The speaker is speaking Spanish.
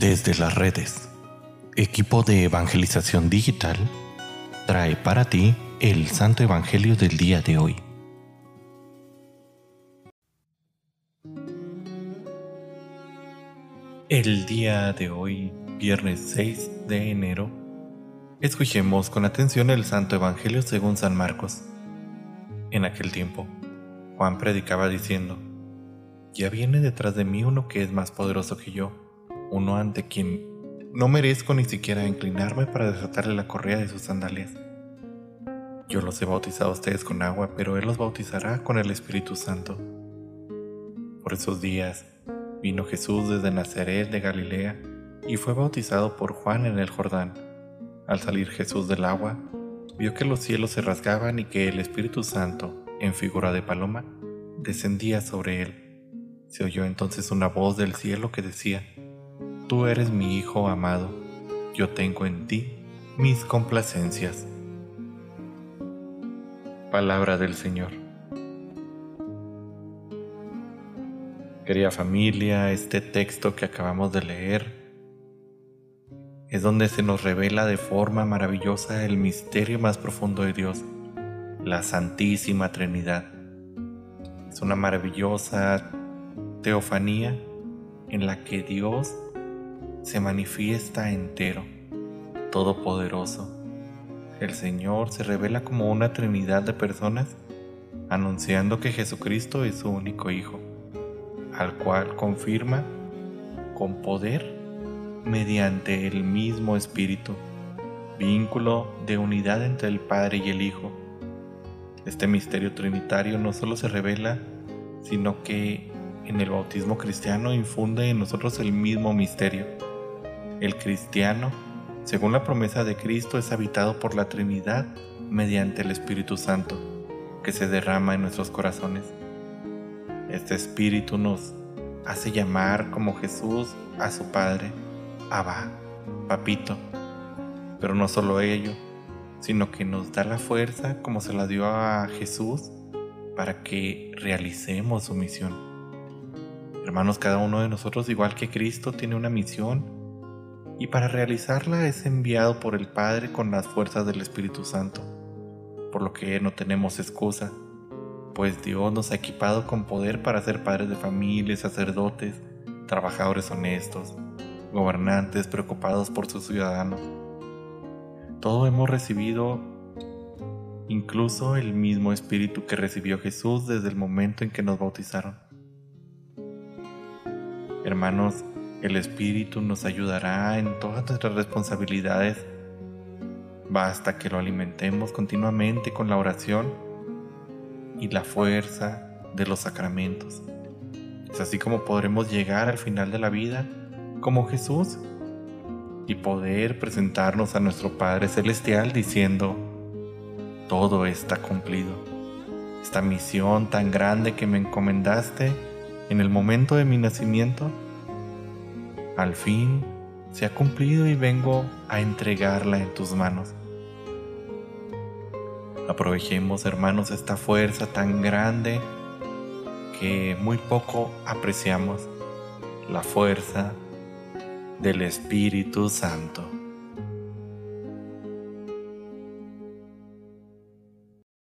Desde las redes, equipo de evangelización digital trae para ti el Santo Evangelio del día de hoy. El día de hoy, viernes 6 de enero, escuchemos con atención el Santo Evangelio según San Marcos. En aquel tiempo, Juan predicaba diciendo, Ya viene detrás de mí uno que es más poderoso que yo, uno ante quien no merezco ni siquiera inclinarme para desatarle la correa de sus sandalias. Yo los he bautizado a ustedes con agua, pero Él los bautizará con el Espíritu Santo. Por esos días vino Jesús desde Nazaret de Galilea y fue bautizado por Juan en el Jordán. Al salir Jesús del agua, vio que los cielos se rasgaban y que el Espíritu Santo, en figura de paloma, descendía sobre él. Se oyó entonces una voz del cielo que decía, Tú eres mi Hijo amado, yo tengo en ti mis complacencias. Palabra del Señor. Querida familia, este texto que acabamos de leer es donde se nos revela de forma maravillosa el misterio más profundo de Dios, la Santísima Trinidad. Es una maravillosa teofanía en la que Dios se manifiesta entero, todopoderoso el Señor se revela como una trinidad de personas, anunciando que Jesucristo es su único Hijo, al cual confirma con poder mediante el mismo Espíritu, vínculo de unidad entre el Padre y el Hijo. Este misterio trinitario no solo se revela, sino que en el bautismo cristiano infunde en nosotros el mismo misterio. El cristiano según la promesa de Cristo, es habitado por la Trinidad mediante el Espíritu Santo, que se derrama en nuestros corazones. Este Espíritu nos hace llamar como Jesús a su Padre, Abba, Papito. Pero no solo ello, sino que nos da la fuerza como se la dio a Jesús para que realicemos su misión. Hermanos, cada uno de nosotros, igual que Cristo, tiene una misión y para realizarla es enviado por el Padre con las fuerzas del Espíritu Santo, por lo que no tenemos excusa, pues Dios nos ha equipado con poder para ser padres de familia, sacerdotes, trabajadores honestos, gobernantes preocupados por sus ciudadanos. Todo hemos recibido incluso el mismo Espíritu que recibió Jesús desde el momento en que nos bautizaron. Hermanos, el Espíritu nos ayudará en todas nuestras responsabilidades. Basta que lo alimentemos continuamente con la oración y la fuerza de los sacramentos. Es así como podremos llegar al final de la vida como Jesús y poder presentarnos a nuestro Padre Celestial diciendo, todo está cumplido. Esta misión tan grande que me encomendaste en el momento de mi nacimiento al fin se ha cumplido y vengo a entregarla en tus manos. Aprovechemos, hermanos, esta fuerza tan grande que muy poco apreciamos, la fuerza del Espíritu Santo.